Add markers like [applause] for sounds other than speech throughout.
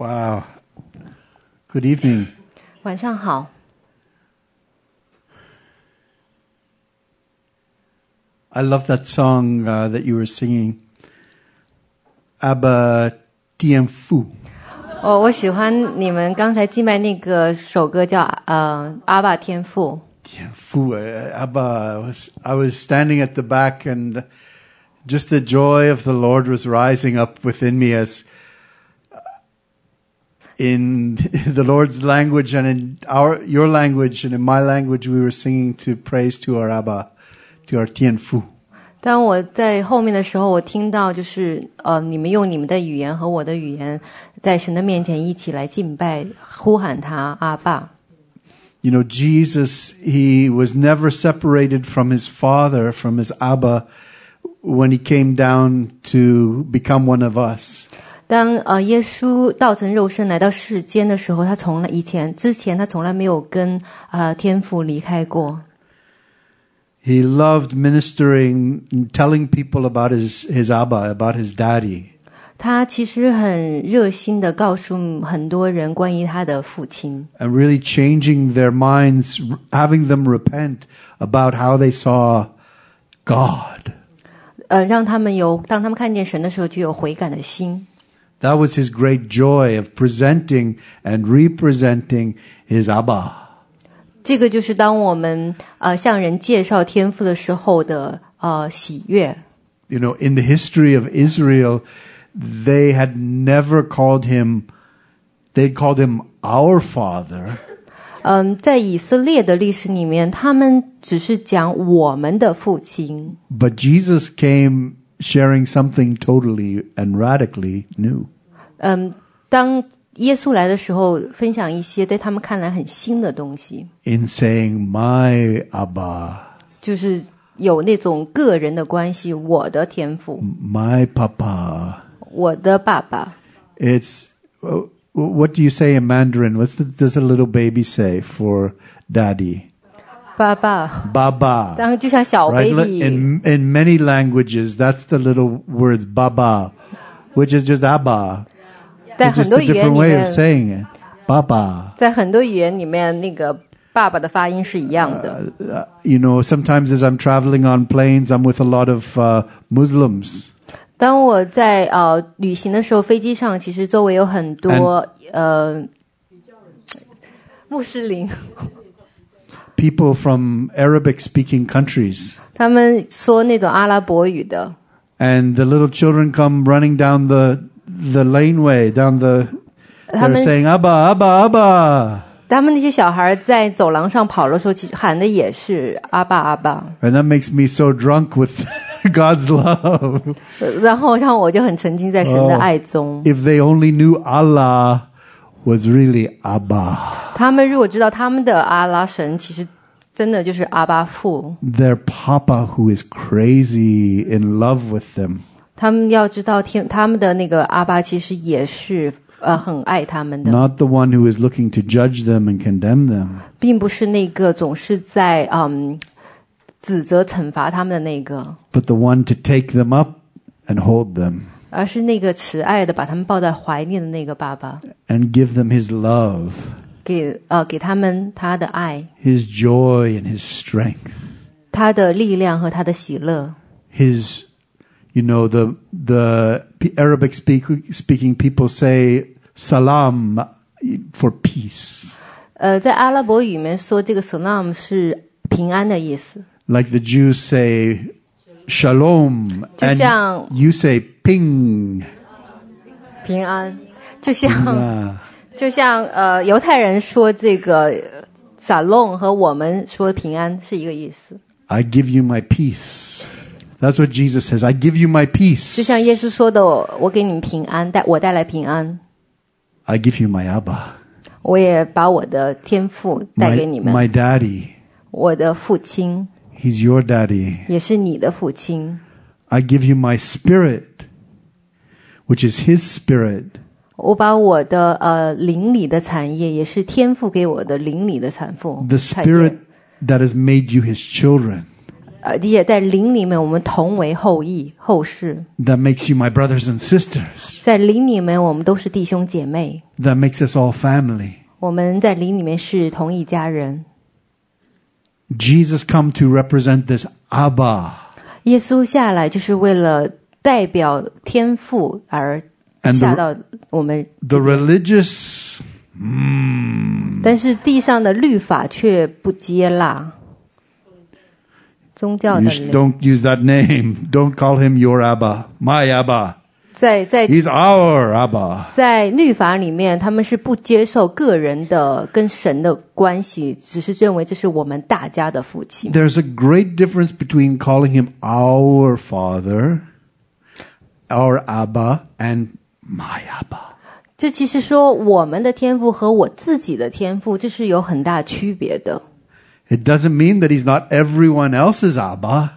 Wow. Good evening. 晚上好， I love that song uh, that you were singing. Abba Tiemfu. 哦，我喜欢你们刚才敬拜那个首歌叫呃阿爸天父。 Tiemfu. uh, Abba. I was, I was standing at the back and just the joy of the Lord was rising up within me as uh, in [laughs] the Lord's language and in our, your language and in my language we were singing to praise to our Abba, to our Tienfu. 当我在后面的时候，我听到就是呃你们用你们的语言和我的语言，在神的面前一起来敬拜，呼喊他阿爸。 You know, Jesus, he was never separated from his father, from his Abba, when he came down to become one of us. 当呃耶稣道成肉身来到世间的时候，他从来以前之前他从来没有跟呃天父离开过。He loved ministering telling people about his, his Abba, about his daddy. 他其实很热心的告诉很多人关于他的父亲，and really changing their minds, having them repent about how they saw God. 呃，让他们有当他们看见神的时候就有悔改的心。That was his great joy of presenting and representing his Abba. 这个就是当我们呃向人介绍天赋的时候的呃喜悦。 You know, in the history of Israel, they had never called him, they'd called him our father, 嗯，在以色列的历史里面，他们只是讲我们的父亲， but Jesus came sharing something totally and radically new. 嗯，当耶稣来的时候，分享一些在他们看来很新的东西， In saying, my Abba, 就是有那种个人的关系，我的天赋， my Papa. 我的爸爸。 It's uh, what do you say in Mandarin? What's the, does a little baby say for daddy? 爸爸， Baba. 当就像小 Right? baby，、 In in many languages, that's the little words baba, which is just abba. 在 It's 很 just 多 a 语言 different 里 way of 面， saying it. Baba. 在很多语言里面，那个爸爸的发音是一样的。 Uh, you know, sometimes as I'm traveling on planes, I'm with a lot of uh, Muslims. 当我在呃旅行的时候，飞机上其实周围有很多呃穆斯林， People from Arabic-speaking countries. 他们说那种阿拉伯语的， and the little children come running down the the laneway down the 他 they're 们 saying abba abba abba 他们那些小孩在走廊上跑的时候，其实喊的也是阿爸阿爸， and that makes me so drunk with [laughs] God's love [laughs] 呃然后让我就很沉浸在神的爱中。 if they only knew Allah was really abba 他们如果知道他们的阿拉神其实真的就是阿巴父， their papa who is crazy in love with them 他们要知道天他们的那个阿巴其实也是呃很爱他们的。 not the one who is looking to judge them and condemn them 并不是那个总是在嗯指责惩罚他们的那个， but the one to take them up and hold them 而是那个慈爱的把他们抱在怀里的那个爸爸， and give them his love 给呃给他们他的爱、 his joy and his strength 他的力量和他的喜乐。 his you know the the P- arabic speak, speaking people say salam for peace 呃，在阿拉伯语里面说这个 salam 是平安的意思， like the jews say shalom 就 and 像 you say ping 平安，就像 Ah. 就像呃犹太人说这个撒弄和我们说平安是一个意思， i give you my peace that's what jesus says i give you my 就 peace 像耶稣说的，我给你们平安，带我带来平安。 i give you my abba 我也把我的天赋带 my, 给你们， my daddy 我的父亲 he's your daddy 也是你的父亲。 i give you my spirit which is his spirit 我把我的呃灵里的产业，也是天赋给我的灵里的产妇 the 产业 spirit that has made you his children 呃，也在灵里面我们同为后裔后世， That makes you my brothers and sisters. 在灵里面我们都是弟兄姐妹， That makes us all family. 我们在灵里面是同一家人。 Jesus come to represent this Abba. 耶稣下来就是为了 代表天赋而下到我们 the religious, mm, 但是地上的律法却不接纳宗教的灵，don't use that name. Don't call him your Abba, my Abba. 在在 He's our Abba. 在律法里面，他们是不接受个人的跟神的关系，只是认为这是我们大家的父亲。There's a great difference between calling him our Father, our Abba, and my Abba. 这其实说我们的天赋和我自己的天赋，这是有很大区别的。 It doesn't mean that he's not everyone else's Abba,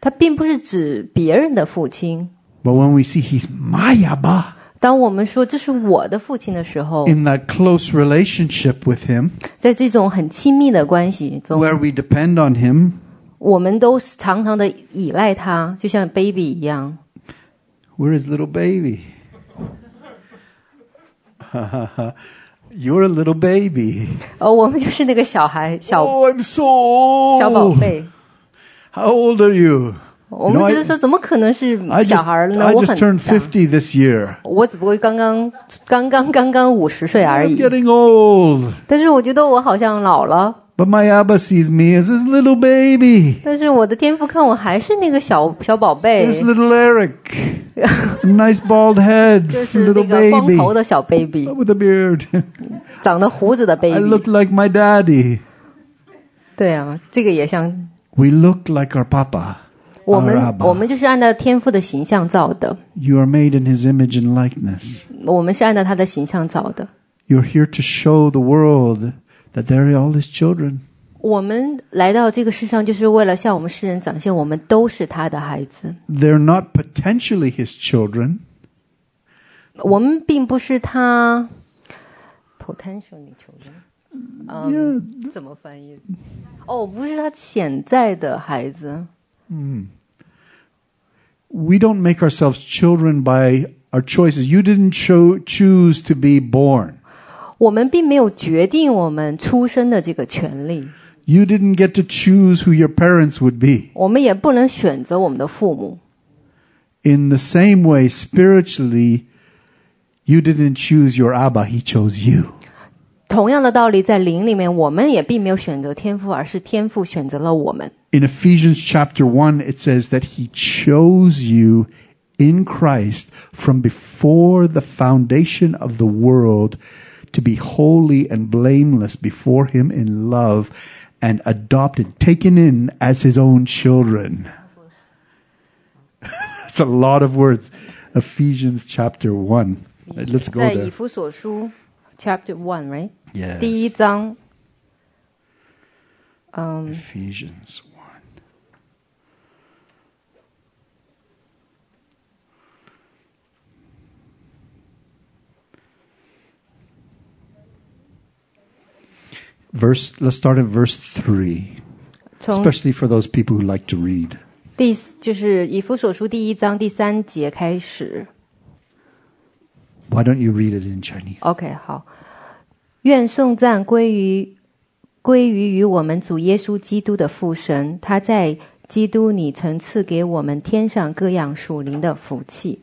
它并不是指别人的父亲。 but when we see he's my Abba, 当我们说这是我的父亲的时候， in that close relationship with him, 在这种很亲密的关系中， where we depend on him, 我们都是常常的依赖他，就像 baby 一样。 we're his little baby. [laughs] You're a little baby. 哦，我们就是那个小孩，小 Oh, I'm so 小宝 old. 贝。 How old are you? 我们 You know, 觉 I- 得说，怎么可能是 I 小 just, 孩呢？ I 我 just 很 turned 大， 50 this year. 我只不过刚刚刚刚刚刚五十岁而 I'm 已。 getting old. 但是我觉得我好像老了。 But my Abba sees me as his little baby. 但是我的天赋看我还是那个小小宝贝， This little Eric. [laughs] A nice bald head. 就是那 Little 个光 baby. 头的小 baby， With a beard. 长得胡子的 I baby。 [laughs] look like my daddy. 对啊，这个也像 We look like our Papa. 我 Our 们， Abba. 我们就是按照天赋的形象造的， You are made in his image and likeness. 我们是按照他的形象造的。 You're here to show the world that they're all his children. 我们来到这个世上，就是为了向我们世人展现，我们都是他的孩子。 They're not potentially his children. 我们并不是他 potentially children，嗯，怎么翻译？哦，不是他潜在的孩子。 We don't make ourselves children by our choices. You didn't cho- choose to be born. 我们并没有决定我们出生的这个权利， You didn't get to choose who your parents would be. 我们也不能选择我们的父母。 In the same way, spiritually, you didn't choose your Abba, he chose you. 同样的道理，在灵里面，我们也并没有选择天赋，而是天赋选择了我们。 In Ephesians chapter 1, it says that he chose you in Christ from before the foundation of the world to be holy and blameless before him in love and adopted, taken in as his own children. That's [laughs] a lot of words. Ephesians chapter 1. Let's go 在以 there. 弗所书 Chapter One right， Yes. 第一章，嗯， Ephesians Verse, let's start at verse 3, 从 especially for those people who like to read. 第就是以弗所书第一章第三节开始。 Why don't you read it in Chinese? OK，好，愿颂赞归于归于于我们主耶稣基督的父神，他在基督里曾赐给我们天上各样属灵的福气。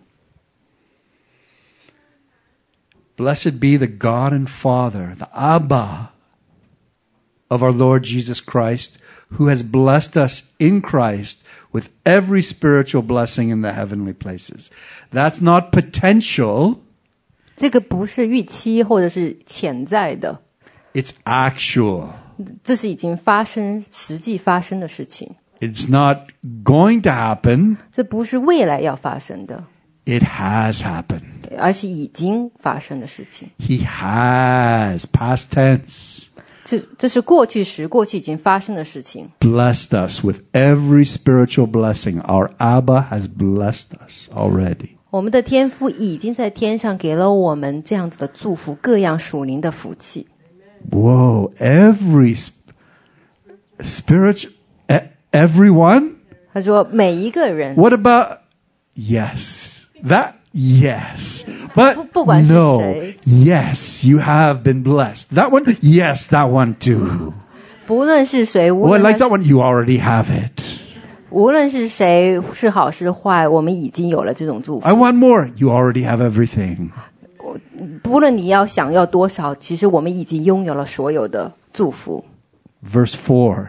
Blessed be the God and Father, the Abba of our Lord Jesus Christ, who has blessed us in Christ with every spiritual blessing in the heavenly places. That's not potential, 这个不是预期或者是潜在的， it's actual. 这是已经发生、实际发生的事情， It's not going to happen, 这不是未来要发生的， it has happened. 而是已经发生的事情。 He has, past tense, 这这是过去时、过去已经发生的事情。 blessed us with every spiritual blessing. Our Abba has blessed us already. 我们的天父已经在天上给了我们这样子的祝福，各样属灵的福气。 Whoa, every sp- spiritual, e- Everyone? 他说每一个人， What about yes? That yes. But 不-不管是 no. 谁。 Yes, you have been blessed. That one? Yes, that one too. 不论是谁，无 Oh, I 论 like 他 that one. You already have it. 无论是谁是好是坏，我们已经有了这种祝福。 I want more. You already have everything. 不论你要想要多少，其实我们已经拥有了所有的祝福。 Verse 4.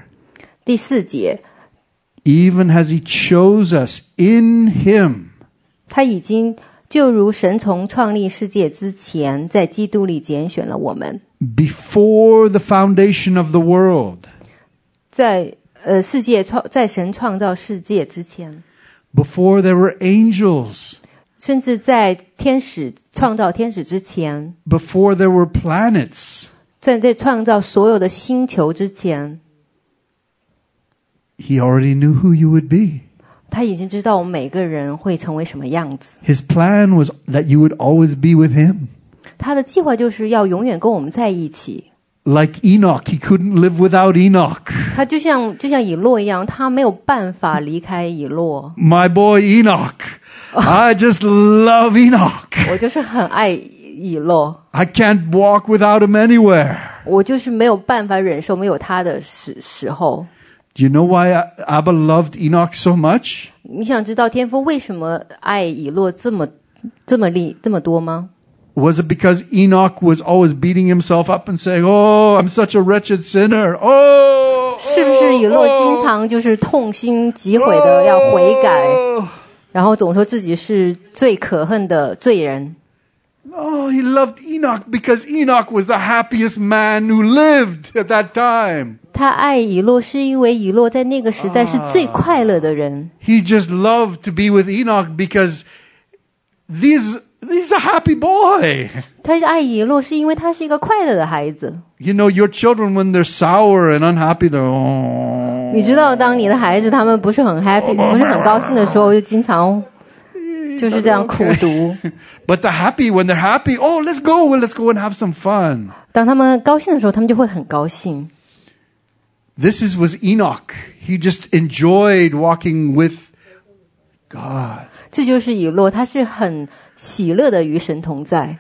第四节， Even as he chose us in him 他已经 就如神从创立世界之前，在基督里拣选了我们， before the foundation of the world. 在呃世界创在神创造世界之前， Before there were angels. 甚至在天使创造天使之前， Before there were planets. 在在创造所有的星球之前， He already knew who you would be. 他已经知道我们每个人会成为什么样子。 His plan was that you would always be with him. 他的计划就是要永远跟我们在一起。 Like Enoch, he couldn't live without Enoch. 他就像就像以诺一样，他没有办法离开以诺。 My boy Enoch. I just love Enoch. 我就是很爱以诺， I can't walk without him anywhere. 我就是没有办法忍受没有他的时时候。 Do you know why Abba loved Enoch so much? 你想知道天父为什么爱以诺这么这么力这么多吗？ Was it because Enoch was always beating himself up and saying, Oh, I'm such a wretched sinner. Oh, 是不是以诺经常就是痛心疾悔的要悔改， Oh, 然后总说自己是最可恨的罪人？ oh, he loved Enoch because Enoch was the happiest man who lived at that time. 他爱以诺是因为以诺在那个时代是最快乐的人。 He just loved to be with Enoch because these, he's a happy boy. [laughs] 他爱以诺是因为他是一个快乐的孩子。 You know, your children, when they're sour and unhappy, they're, oh. 你知道，当你的孩子他们不是很 happy，不是很高兴的时候，就经常 [laughs] 就是这样苦读。 But the [laughs] happy, when they're happy, oh, let's go, well, let's go and have some fun. 当他们高兴的时候，他们就会很高兴。 This is, was Enoch. He just enjoyed walking with God 这就是以诺，他是很喜乐的与神同在，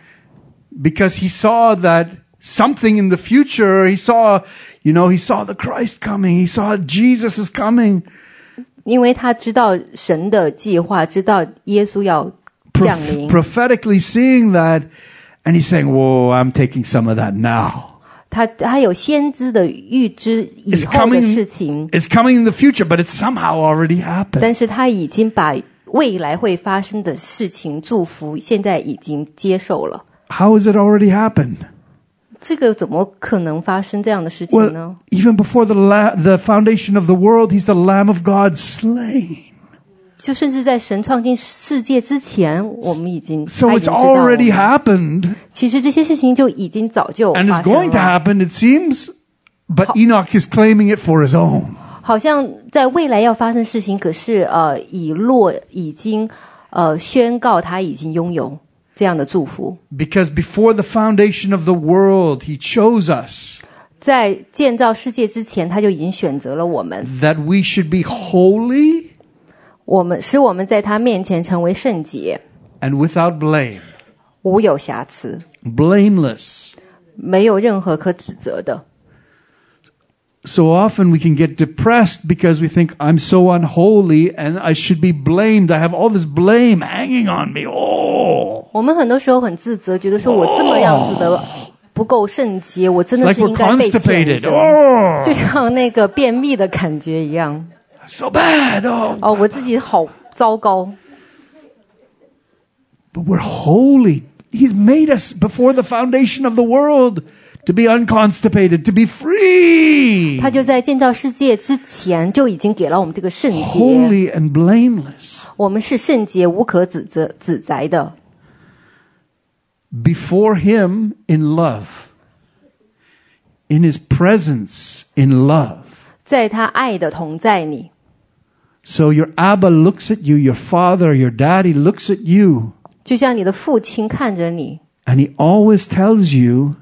because he saw that something in the future. He saw, you know, he saw the Christ coming. He saw Jesus is coming. 因为他知道神的计划，知道耶稣要降临。prophetically seeing that. And he's saying, whoa, I'm taking some of that now. 他他有先知的预知以后的事情，it's coming in the future, but it's somehow already happened. 但是他已经把未来会发生的事情祝福，现在已经接受了。How has it already happened? 这个怎么可能发生这样的事情呢 Well,？even before the la- the foundation of the world, he's the Lamb of God slain. 就甚至在神创建世界之前，我们已经 So 他已 it's 经知道我 already 们。 happened, 其实这些事情就已经早就 and 发 it's 生 going to 了， happen. It seems, but Enoch is claiming it for his own. 好像在未来要发生事情，可是呃，以诺已经呃宣告他已经拥有 这样的祝福。 Because before the foundation of the world, he chose us 在建造世界之前，他就已经选择了我们， that we should be holy 我们使我们在他面前成为圣洁， and without blame, 无有瑕疵， blameless. 没有任何可指责的。 So often we can get depressed because we think I'm so unholy and I should be blamed. I have all this blame hanging on me. Oh. 我们很多时候很自责，觉得说我这么样子的不够圣洁，我真 It's 的 like 是 we're 应该被谴 constipated. 责， Oh, 就像那个便秘的感觉一样。 so bad. Oh. 哦，我自己好糟糕。 But we're holy. He's made us before the foundation of the world to be unconstipated, to be free, 他就在建造世界之前就已经给了我们这个圣洁， holy and blameless. 我们是圣洁无可指责指责的。 Before Him in love, in His presence in love. 在他爱的同在里， So your Abba looks at you, your father, your daddy looks at you, 就像你的父亲看着你， and he always tells you,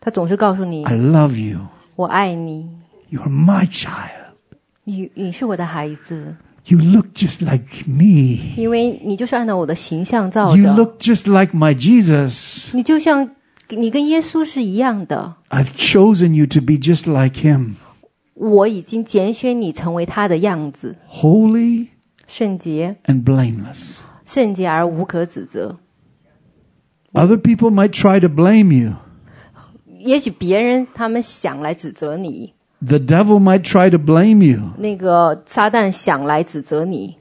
他总是告诉你 I love you. 我爱你， You're my child. 你你是我的孩子， You look just like me. 因为你就是按照我的形象造 You 的， look just like my Jesus. 你就像你跟耶稣是一样的。 I've chosen you to be just like him. 我已经拣选你成为他的样子， Holy 圣洁， and blameless. 圣洁而无可指责。 Other people might try to blame you. 也许别人他们想来指责你， The devil might try to blame you, 那个撒旦想来指责你，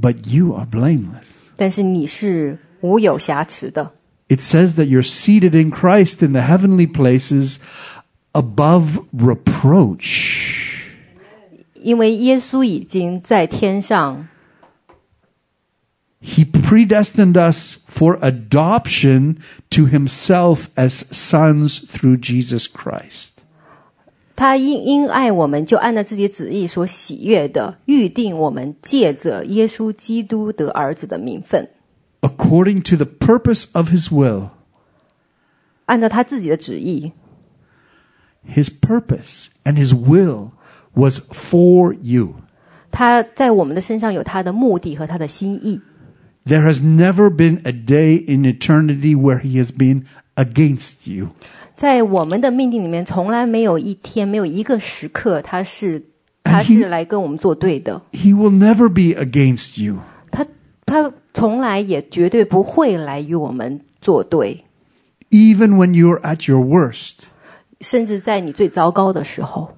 but you are blameless. 但是你是无有瑕疵的。 It says that you're seated in Christ in the heavenly places above reproach. 因为耶稣已经在天上， He predestined us for adoption to himself as sons through Jesus Christ. 他因因爱我们，就按照自己的旨意所喜悦的预定我们，借着耶稣基督得儿子的名分， according to the purpose of his will. 按照他自己的旨意， His purpose and his will was for you. 他在我们的身上有他的目的和他的心意。 There has never been a day in eternity where he has been against you. 在我们的命定里面，从来没有一天，没有一个时刻，他是 And 他 he- 是来跟我们作对的。 He will never be against you. 他他从来也绝对不会来与我们作对， Even when you're at your worst, 甚至在你最糟糕的时候，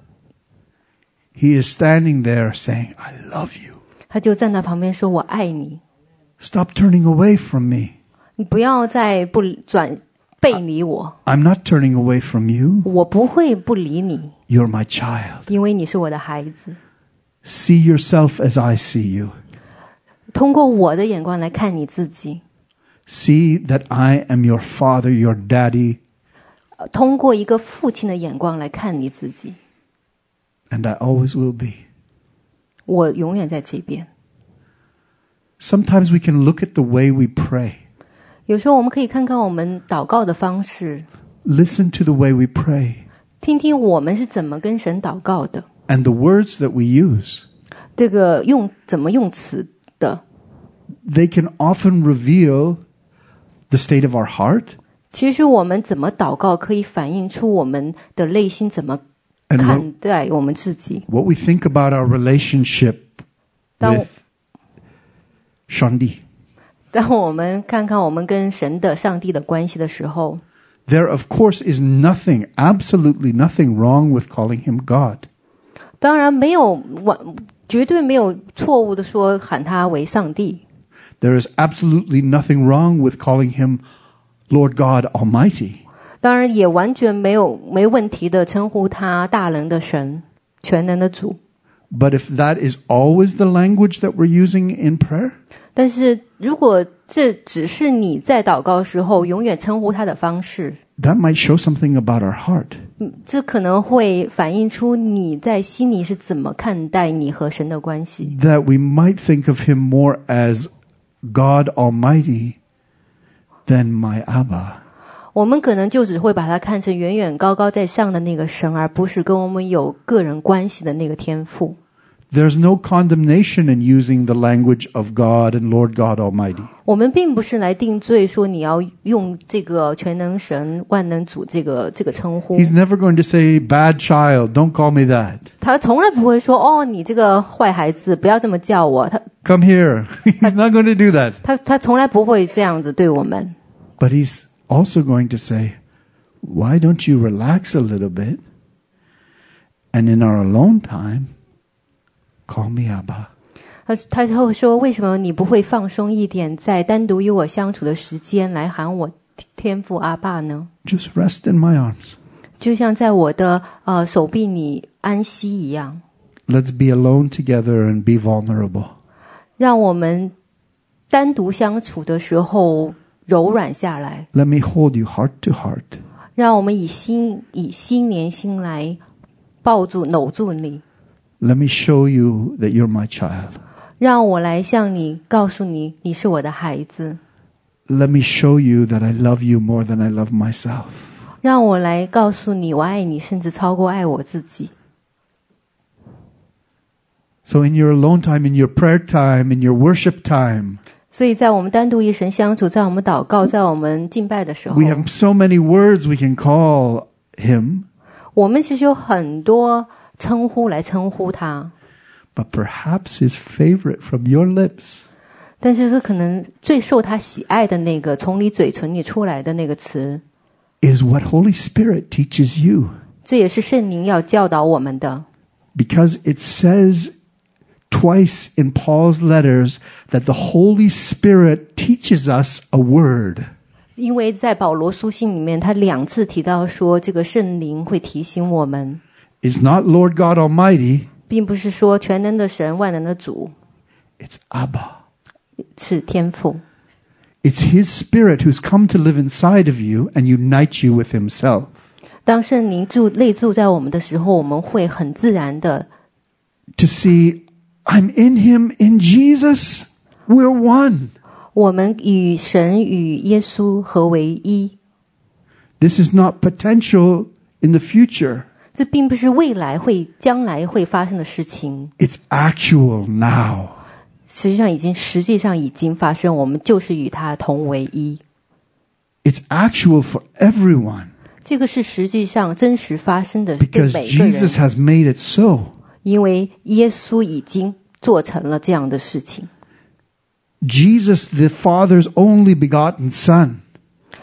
he is standing there saying, I love you. 他就站在旁边说：“我爱你， ” Stop turning away from me. 你不要再不转背离我， I'm not turning away from you. 我不会不理你， You're my child. 因为你是我的孩子。 See yourself as I see you. 通过我的眼光来看你自己， See that I am your father, your daddy, 呃通过一个父亲的眼光来看你自己， and I always will be. 我永远在这边。 Sometimes we can look at the way we pray. 有时候我们可以看看我们祷告的方式， Listen to the way we pray 听听我们是怎么跟神祷告的， and the words that we use. 这个用怎么用词的。 They can often reveal the state of our heart 其实我们怎么祷告，可以反映出我们的内心怎么 and what, 看待我们自己。 what we think about our relationship 当 with Shandi. 当我们看看我们跟神的、上帝的关系的时候， There, of course, is nothing, absolutely nothing wrong with calling him God. 当然没有完，绝对没有错误的说喊他为上帝。 There is absolutely nothing wrong with calling him Lord God Almighty. 当然也完全没有没问题的称呼他大能的神、全能的主。 But if that is always the language that we're using in prayer, 但是如果这只是你在祷告时候永远称呼他的方式，that might show something about our heart. 嗯这可能会反映出你在心里是怎么看待你和神的关系。That we might think of him more as God Almighty than my Abba. 我们可能就只会把它看成远远高高在上的那个神，而不是跟我们有个人关系的那个天赋。There's no condemnation in using the language of God and Lord God Almighty. 我们并不是来定罪，说你要用这个全能神、万能主这个这个称呼。 He's never going to say, bad child, don't call me that. 他从来不会说：“哦，你这个坏孩子，不要这么叫我。他” Come here. [laughs] he's not going to do that. 他他从来不会这样子对我们。 But he's also going to say, why don't you relax a little bit? And in our alone time, call me Abba. 他他就会说：“为什么你不会放松一点，在单独与我相处的时间来喊我天父阿爸呢？ Just rest in my arms. 就像在我的呃手臂里安息一样， Let's be alone together and be vulnerable. 让我们单独相处的时候柔软下来， Let me hold you heart to heart. 让我们以心以心连心来抱住搂住你， Let me show you that you're my child. 让我来向你告诉你，你是我的孩子。 Let me show you that I love you more than I love myself. 让我来告诉你，我爱你，甚至超过爱我自己。 So in your alone time, in your prayer time, in your worship time, 所以在我们单独与神相处，在我们祷告，在我们敬拜的时候 we，have so many words we can call him, 我们其实有很多 称呼来称呼他，but perhaps his favorite from your lips 但是是可能最受他喜爱的那个，从你嘴唇里出来的那个词，is what Holy Spirit teaches you. 这也是圣灵要教导我们的。Because it says twice in Paul's letters that the Holy Spirit teaches us a word. 因为在保罗书信里面，他两次提到说，这个圣灵会提醒我们，It's not Lord God Almighty, 并不是说全能的神、万能的主 it's Abba. 是天父， It's His Spirit who's come to live inside of you and unite you with Himself. 当圣灵住内住在我们的时候，我们会很自然的 To see, I'm in Him, in Jesus, we're one. 我们与神与耶稣合为一。 This is not potential in the future, 这并不是未来会、将来会发生的事情，it's actual now. 实际上已经、实际上已经发生。我们就是与他同为一。It's actual for everyone 这个是实际上真实发生的，对 because 每个 Jesus，has made it so. 因为耶稣已经做成了这样的事情。Jesus, the Father's only begotten Son,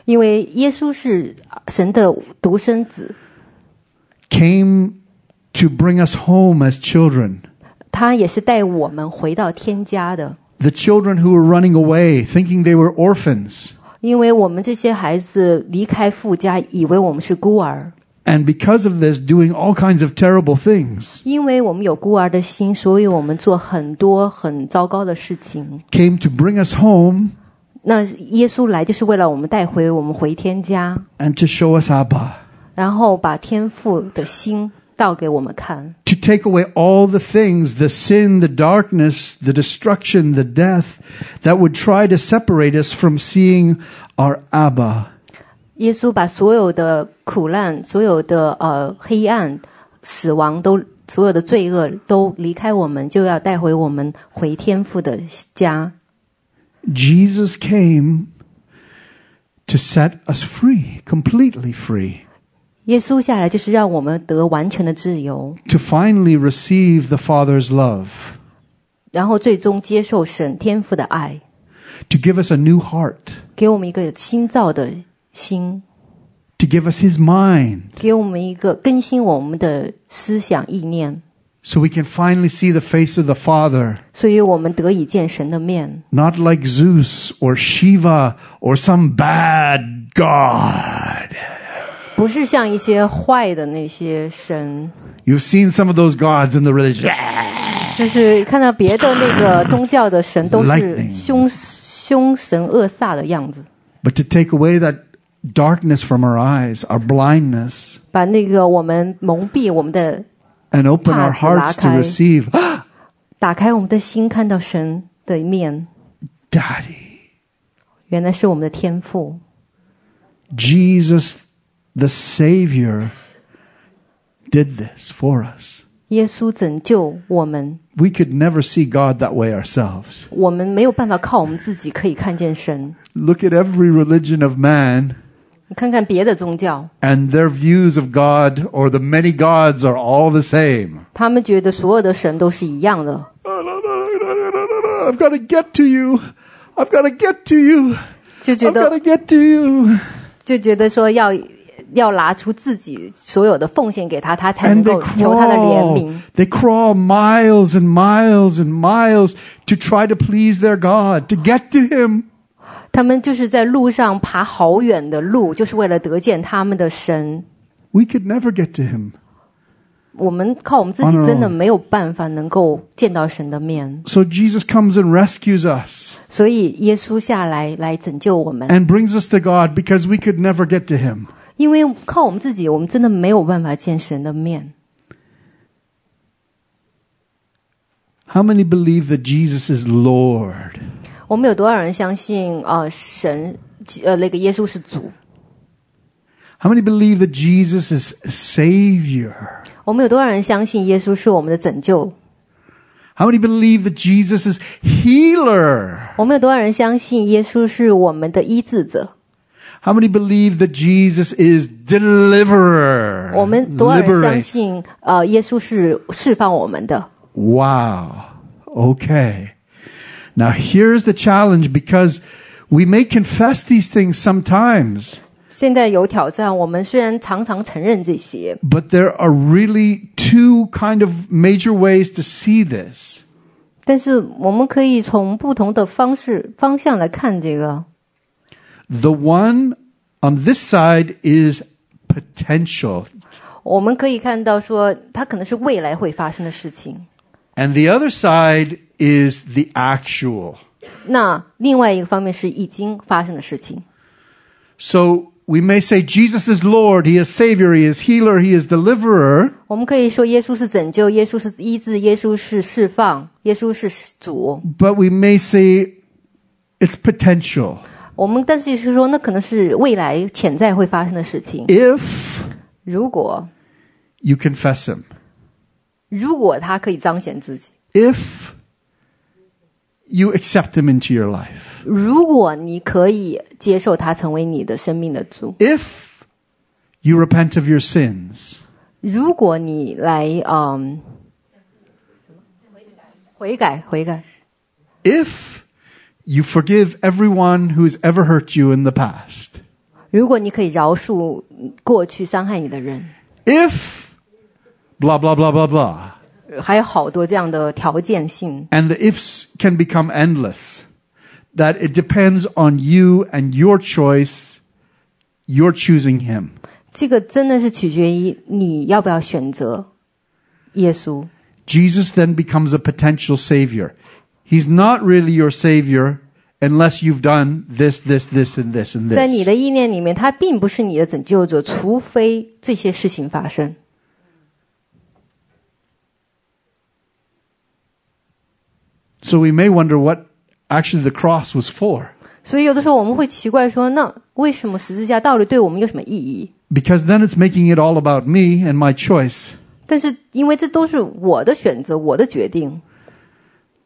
因为耶稣是神的独生子，came to bring us home as children. 他也是带我们回到天家的。 The children who were running away, thinking they were orphans. 因为我们这些孩子离开父家，以为我们是孤儿， And because of this, doing all kinds of terrible things, 因为我们有孤儿的心，所以我们做很多很糟糕的事情。 came to bring us home 那耶稣来就是为了我们带回我们回天家， and to show us Abba. 然后把天父的心倒给我们看， To take away all the things, the sin, the darkness, the destruction, the death that would try to separate us from seeing our Abba. 耶稣把所有的苦难、所有的呃黑暗、死亡都所有的罪恶都离开我们，就要带回我们回天父的家。 Jesus came to set us free, completely free, 耶稣下来就是让我们得完全的自由， to finally receive the Father's love, 然后最终接受神天父的爱， to give us a new heart, 给我们一个新造的心， to give us His mind, 给我们一个更新我们的思想意念， so we can finally see the face of the Father, 所以我们得以见神的面， not like Zeus or Shiva or some bad God. 不是像一些坏的那些神， You've seen some of those gods in the religion. 就是看到别的那个宗教的神都是 Lightning 凶凶神恶煞的样子， But to take away that darkness from our eyes, our blindness, 把那个我们蒙蔽我们的， and open our hearts to Path receive, [gasps] 打开我们的心，看到神的一面， Daddy. 原来是我们的天赋。 Jesus, the Savior, did this for us. 耶稣拯救我们， We could never see God that way ourselves. 我们没有办法靠我们自己可以看见神。 Look at every religion of man, 你看看别的宗教， and their views of God or the many gods are all the same. 他们觉得所有的神都是一样的， I've got to get to you. I've got to get to you. 就觉 I've got 得 to get to you. 就觉得说要 要拿出自己所有的奉献给他，他才能 And they 够求他的怜 crawl. 悯。 They crawl miles and miles and miles to try to please their God, to get to Him. 他们就是在路上爬好远的路，就是为了得见他们的神。 We could never get to Him. 我们靠我们自己 On our 真的 own 没有办法能够见到神的面， So Jesus comes and rescues us 所以耶稣下来来拯救我们。 and brings us to God because we could never get to Him. 因为靠我们自己，我们真的没有办法见神的面。 How many believe that Jesus is Lord? 我们有多少人相信呃神呃那个耶稣是主？ How many believe that Jesus is Savior? 我们有多少人相信耶稣是我们的拯救？ How many believe that Jesus is healer? 我们有多少人相信耶稣是我们的医治者？ How many believe that Jesus is deliverer? 我们多少人相 Liberate. 信呃耶稣是释放我们的？ Wow. Okay. Now here's the challenge because we may confess these things sometimes, 现在有挑战，我们虽然常常承认这些， but there are really two kind of major ways to see this. 但是我们可以从不同的方式方向来看这个。 The one on this side is potential, 我们可以看到说，它可能是未来会发生的事情。 and the other side is the actual. 那另外一个方面是已经发生的事情。 So we may say Jesus is Lord, He is Savior, He is healer, He is deliverer, 我们可以说耶稣是拯救，耶稣是医治，耶稣是释放，耶稣是主。 but we may say it's potential. 我们但是是说，那可能是未来潜在会发生的事情。 If 如果 you confess Him, 如果他可以彰显自己， if you accept Him into your life, 如果你可以接受他成为你的生命的主， if you repent of your sins, 如果你来嗯悔改悔改， if you forgive everyone who has ever hurt you in the past, 如果你可以饶恕过去伤害你的人， if blah, blah, blah, blah, blah. 呃还有好多这样的条件性。 And the ifs can become endless. That it depends on you and your choice. You're choosing Him. 这个真的是取决于你要不要选择耶稣。 Jesus then becomes a potential Savior. He's not really your Savior unless you've done this, this, this, and this, and 在你 this. 的意念里面，他并不是你的拯救者，除非这些事情发生。 So we may wonder what actually the cross was for. 所以有的时候我们会奇怪说，那为什么十字架到底对我们有什么意义？ Because then it's making it all about me and my choice. 但是因为这都是我的选择，我的决定。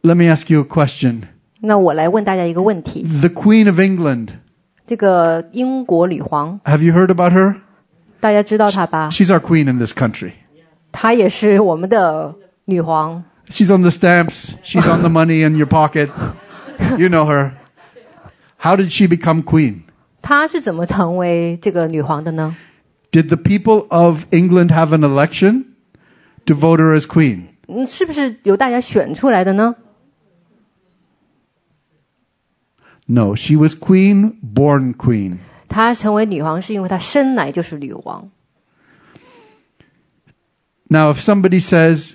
Let me ask you a question. 那我来问大家一个问题： The Queen of England, 这个英国女皇， have you heard about her? 大家知道她吧？ She's our queen in this country. 她也是我们的女皇。 She's on the stamps. She's on the money in your pocket. You know her. How did she become queen? 她是怎么成为这个女皇的呢？ Did the people of England have an election to vote her as queen? 嗯，是不是由大家选出来的呢？ No, she was queen, born queen. 她成为女皇是因为她生来就是女王。 Now, if somebody says,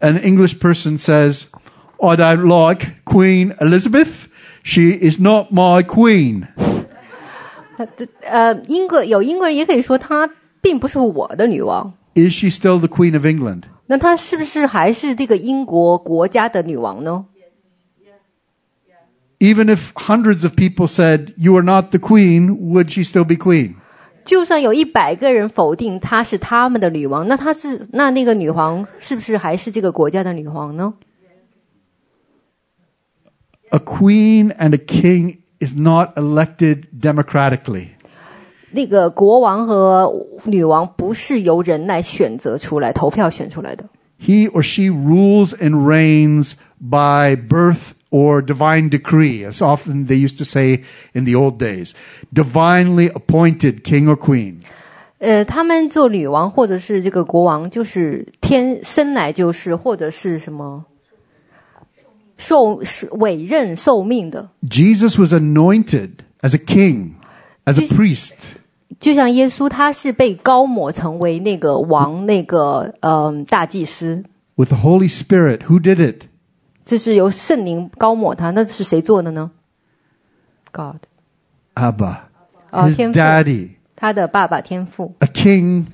an English person says, I don't like Queen Elizabeth, she is not my queen. [laughs] 呃，英国有英国人也可以说她并不是我的女王。 Is she still the Queen of England? 那她是不是还是这个英国国家的女王呢？ Even if hundreds of people said, You are not the queen, would she still be queen? 就算有一百个人否定她是他们的女王，那她是那那个女皇是不是还是这个国家的女皇呢？ A queen and a king is not elected democratically. 那个国王和女王不是由人来选择出来、投票选出来的， He or she rules and reigns by birth or divine decree, as often they used to say in the old days. Divinely appointed king or queen. 呃，他们做女王或者是这个国王，就是天生来就是，或者是什么受是委任受命的， Jesus was anointed as a king, as a Jesus- priest. 就像耶稣，他是被高抹成为那个王，那个嗯、大祭司，With the Holy Spirit. Who did it? 这是由圣灵高抹他，那是谁做的呢？God，Abba. Oh, his 天父。daddy. 他的爸爸天父。A king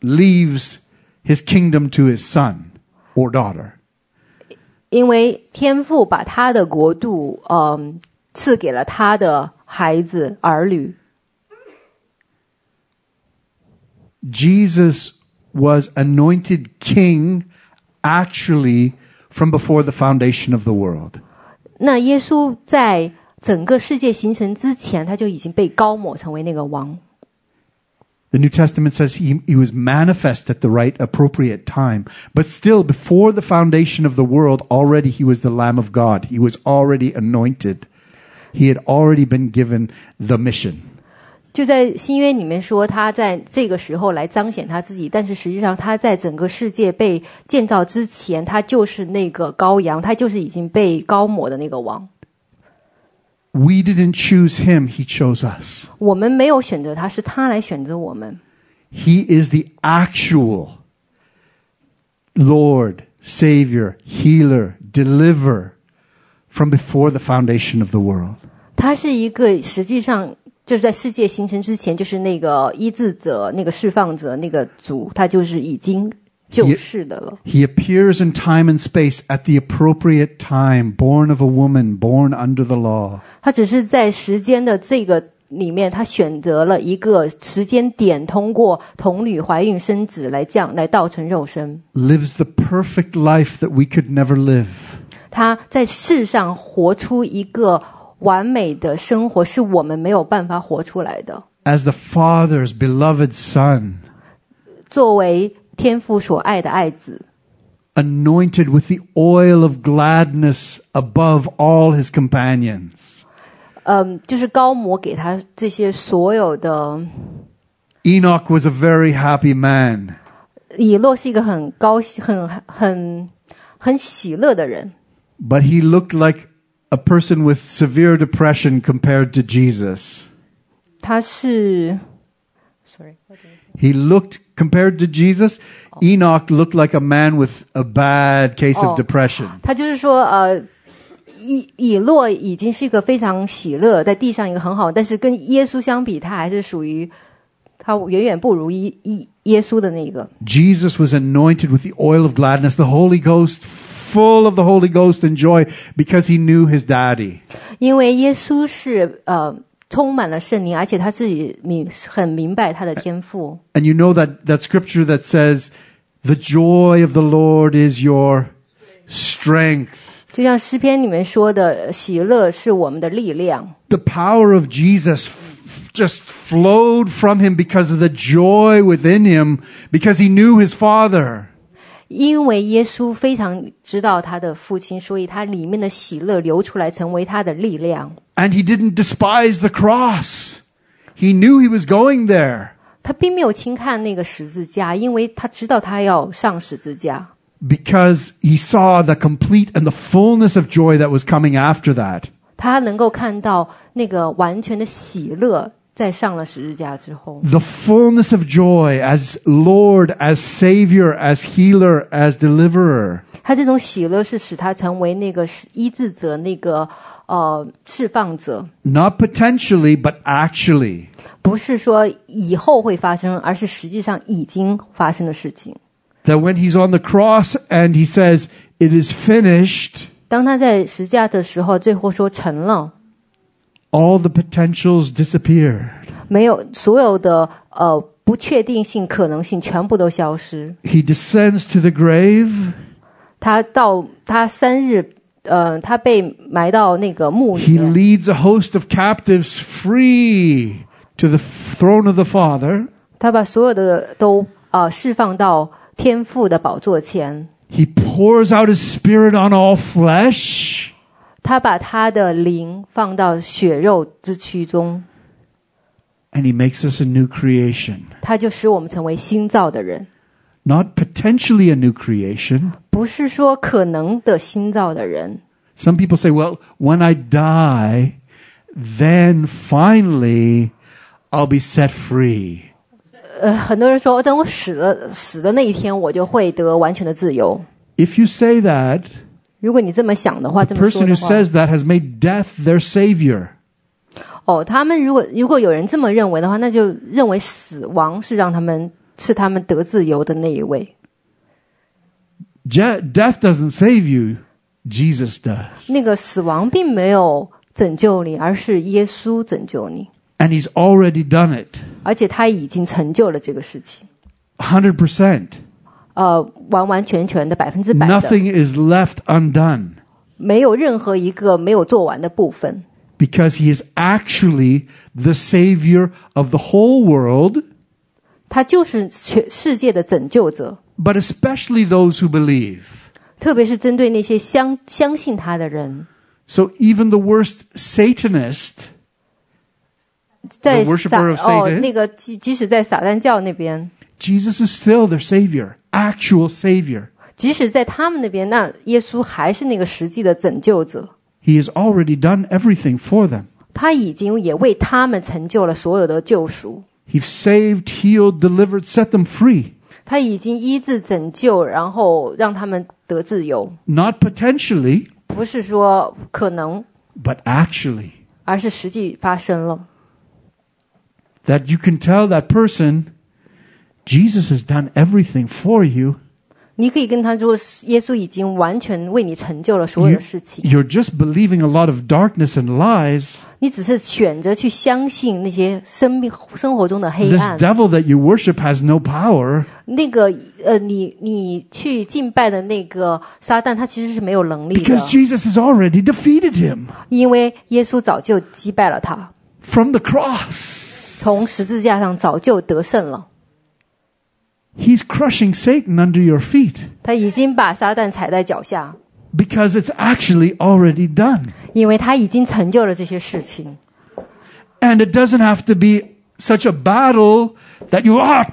leaves his kingdom to his son or daughter. 因为天父把他的国度，嗯，赐给了他的孩子儿女。Jesus was anointed king actually from before the foundation of the world. 那耶稣在整个世界形成之前，他就已经被高抹成为那个王。 The New Testament says he, he was manifest at the right appropriate time. But still, before the foundation of the world, already he was the Lamb of God. He was already anointed. He had already been given the mission. 就在新约里面说，他在这个时候来彰显他自己，但是实际上他在整个世界被建造之前，他就是那个羔羊，他就是已经被高抹的那个王。 We didn't choose him, he chose us. 我们没有选择他，是他来选择我们。 He is the actual Lord, Savior, Healer, Deliverer from before the foundation of the world. 他是一个实际上 就是在世界形成之前，就是那个医治者、那个释放者、那个主，他就是已经就是的了。He appears in time and space at the appropriate time, born of a woman, born under the law. 他只是在时间的这个里面，他选择了一个时间点，通过童女怀孕生子来降来道成肉身。lives the perfect life that we could never live. 他在世上活出一个完美的生活，是我们没有办法活出来的。As the Father's beloved Son, 作为天父所爱的爱子，anointed with the oil of gladness above all his companions. 嗯，就是高摩给他这些所有的。Enoch was a very happy man. 以诺是一个很高兴、很很很喜乐的人，But he looked like a person with severe depression compared to Jesus. 他是，sorry， He looked, compared to Jesus, Enoch looked like a man with a bad case of Oh. depression. 他就是说，呃，以以诺已经是一个非常喜乐，在地上一个很好，但是跟耶稣相比，他还是属于他远远不如耶耶耶稣的那个。 Jesus was anointed with the oil of gladness, the Holy Ghost, full of the Holy Ghost and joy because he knew his daddy. 因为耶稣是呃充满了圣灵，而且他自己明很明白他的天赋。 And you know that, that scripture that says, the joy of the Lord is your strength. 就像诗篇里面说的，喜乐是我们的力量。 The power of Jesus f- just flowed from him because of the joy within him, because he knew his father. 因为耶稣非常知道他的父亲，所以他里面的喜乐流出来，成为他的力量。And he didn't despise the cross. He knew he was going there 他并没有轻看那个十字架，因为他知道他要上十字架，because he saw the complete and the fullness of joy that was coming after that. 他能够看到那个完全的喜乐，在上了十字架之后， The fullness of joy as Lord, as Savior, as Healer, as Deliverer. 他这种喜乐是使他成为那个医治者，那个呃释放者， Not potentially, but actually. 不是说以后会发生，而是实际上已经发生的事情。 That when he's on the cross and he says, It is finished, 当他在十字架的时候，最后说成了。 all the potentials disappear. 没有所有的呃不确定性、可能性全部都消失。 He descends to the grave. 他到他三日，呃，他被埋到那个墓里 He 面， leads a host of captives free to the throne of the Father. 他把所有的都呃释放到天父的宝座前， He pours out his spirit on all flesh. 他把他的灵放到血肉之躯中，And he makes us a new creation. 他就使我们成为新造的人，Not potentially a new creation. 不是说可能的新造的人。Some people say, well, when I die, then finally I'll be set free. 呃，很多人说，等我死了死的那一天，我就会得完全的自由。If you say that, 如果你这么想的话，这 the 么说 person 的 who 话， says that has made death their savior. 哦，他们如果如果有人这么认为的话，那就认为死亡是让他们是他们得自由的那一位。 Je- death doesn't save you. Jesus does. 那个死亡并没有拯救你，而是耶稣拯救你， And he's already done it. 而且他已经成就了这个事情。 100%. 呃完完全全的百分之百的， Nothing is left undone 没有任何一个没有做完的部分， because he is actually the savior of the whole world, 他就是全世界的拯救者， but especially those who believe. 特别是针对那些相相信他的人， So even the worst Satanist 在 The 撒 worshipper of 哦 Satan 那个即即使在撒旦教那边， Jesus is still their savior, actual savior. 即使在他们那边，那耶稣还是那个实际的拯救者， He has already done everything for them. 他已经也为他们成就了所有的救赎。 He's saved, healed, delivered, set them free. 他已经医治、拯救，然后让他们得自由， Not potentially, 不是说可能， but actually. 而是实际发生了。 That you can tell that person, Jesus has done everything for you. 你可以跟他说，耶稣已经完全为你成就了所有 You, 的事情， you're just believing a lot of darkness and lies. 你只是选择去相信那些生命生活中的黑 This 暗。 devil that you worship has no power. 那个呃，你你去敬拜的那个撒旦，他其实是没有能力的 Because，Jesus has already defeated him 因为耶稣早就击败了他， from the cross. 从十字架上早就得胜了。 He's crushing Satan under your feet 他已经把撒旦踩在脚下， because it's actually already done. 因为他已经成就了这些事情。 And it doesn't have to be such a battle that you ah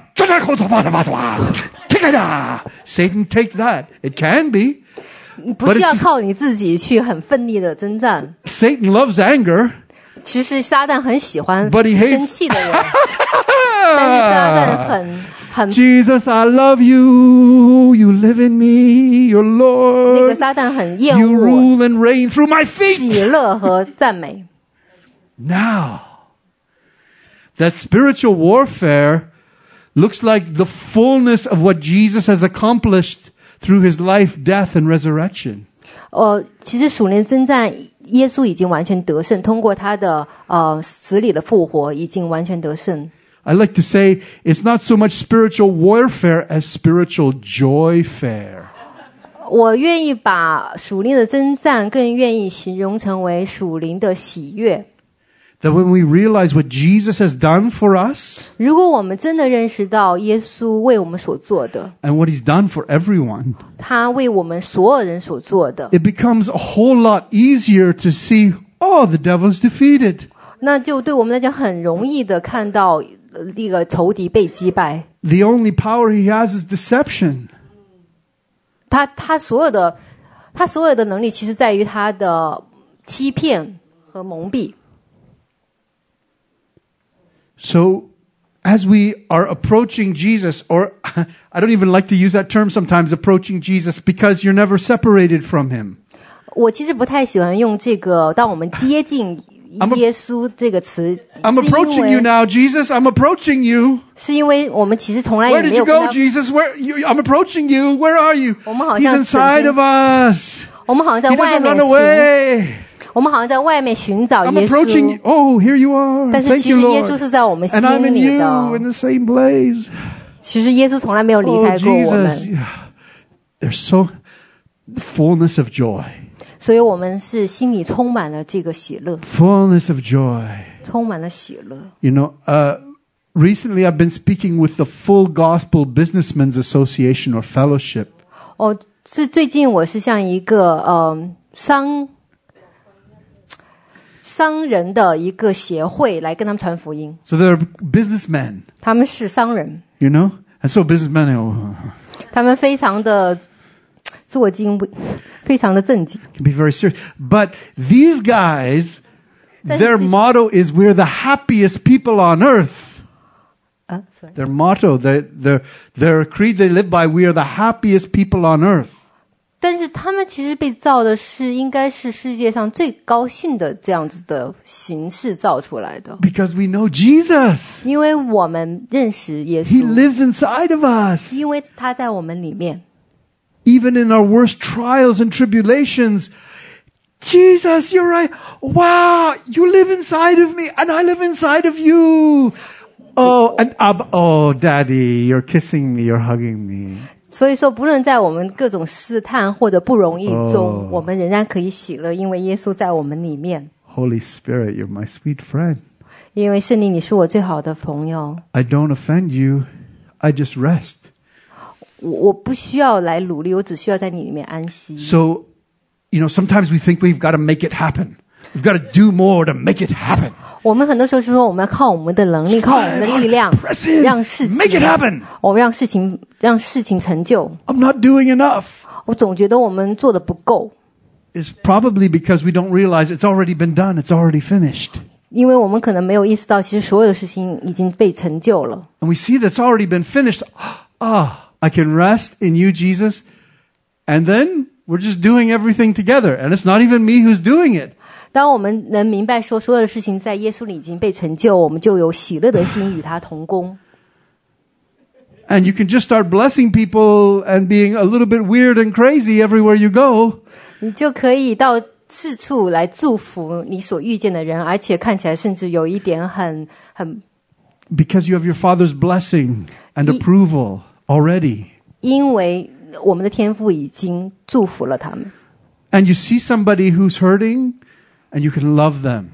Satan take that. It can be. 不是 But 要 it's- 靠你自己去很奋力的征战。 Satan loves anger. 其实撒旦很喜欢 But he hates- 生气的人，但是撒旦很 [laughs] 很 Jesus, I love you. You live in me. Your 那个 Lord. 撒旦很厌 You 恶 rule and reign through my feet. 喜乐和赞美。 Now, that spiritual warfare looks like the fullness of what Jesus has accomplished through his life, death, and resurrection. 呃，其实属灵征战，耶稣已经完全得胜，通过他的呃死里的复活，已经完全得胜。 I like to say it's not so much spiritual warfare as spiritual joy fair. 我愿意把属灵的征战，更愿意形容成为属灵的喜悦。 That when we realize what Jesus has done for us 如果我们真的认识到耶稣为我们所做的， and what he's done for everyone, 他为我们所有人所做的， it becomes a whole lot easier to see, oh, the devil's defeated. 那就对我们来讲很容易的看到 呃那个仇敌被击败。 The only power he has is deception. 他他所有的他所有的能力，其实在于他的欺骗和蒙蔽。 So, as we are approaching Jesus, or [laughs] I don't even like to use that term sometimes, approaching Jesus, because you're never separated from him. 我其实不太喜欢用这个“当我们接近 I'm a- 耶稣”这个词， I'm 是因 approaching you 为 now, Jesus. I'm approaching you. 是因为我们其实从来 Where 也 did 没 you 有跟 go, 他， Jesus? Where you, I'm approaching you. Where are you? 我们好 He's 像 inside 整 of us. 我们好像在 He 外 doesn't 面 run 寻， away. 我们好像在外面寻找 I'm 耶 approaching you. 稣， Oh, here you are. 但是 Thank 其 you, 实耶稣 Lord. 是在我们 And I'm 心 in 里 you 的。 in the same place. 其实耶稣从来没有离 Oh, 开过我 Jesus. 们， There's so the fullness of joy. 所以我们是心里充满了这个喜乐， Fullness of joy. 充满了喜乐。 You know, uh, recently I've been speaking with the Full Gospel Businessmen's Association or Fellowship. 哦，是最近我是像一个呃商商人的一个协会来跟他们传福音， So they're businessmen, 他们是商人， you know? And so businessmen, oh,他们非常的 [tsk] 做经，非常的正经。 can be very serious. But these guys, That's their it. motto is we're the happiest people on earth. 啊，sorry， Their motto, their, their, their creed they live by, we are the happiest people on earth. 但是他们其实被造的是应该是世界上最高兴的这样子的形式造出来的， Because we know Jesus. 因为我们认识耶 He 稣， lives inside of us. 因为他在我们里面。 even in our worst trials and tribulations, Jesus, you're right. Wow, you live inside of me and I live inside of you. Oh, and Ab- oh, daddy, you're kissing me, you're hugging me. 所以说，不论在我们各种试探或者不容易中，哦我们仍然可以喜乐，因为耶稣在我们里面。 Holy Spirit, you're my sweet friend. 因为圣灵，你是我最好的朋友， I don't offend you. I just rest. 我我不需要来努力，我只需要在你里面安息。 So, you know, sometimes we think we've got to make it happen. We've got to do more to make it happen. 我们很多时候是说，我们要靠我们的能力，靠我们的力量 Press，in. 让事 Make it 情， happen. 我们让事情让事情成就。 I'm not doing enough. 我总觉得我们做的不够， It's probably because we don't realize it's already been done. It's already finished. 因为我们可能没有意识到，其实所有的事情已经被成就了。 And we see that's already been finished. [gasps] Ah, I can rest in you, Jesus. And then we're just doing everything together. And it's not even me who's doing it. 当我们能明白说所有的事情在耶稣里已经被成就，我们就有喜乐的心与他同工。 And you can just start blessing people and being a little bit weird and crazy everywhere you go. 你就可以到四处来祝福你所遇见的人，而且看起来甚至有一点很很， Because you have your Father's blessing and Ye- approval already. 因为我们的天父已经祝福了他们。 And you see somebody who's hurting and you can love them.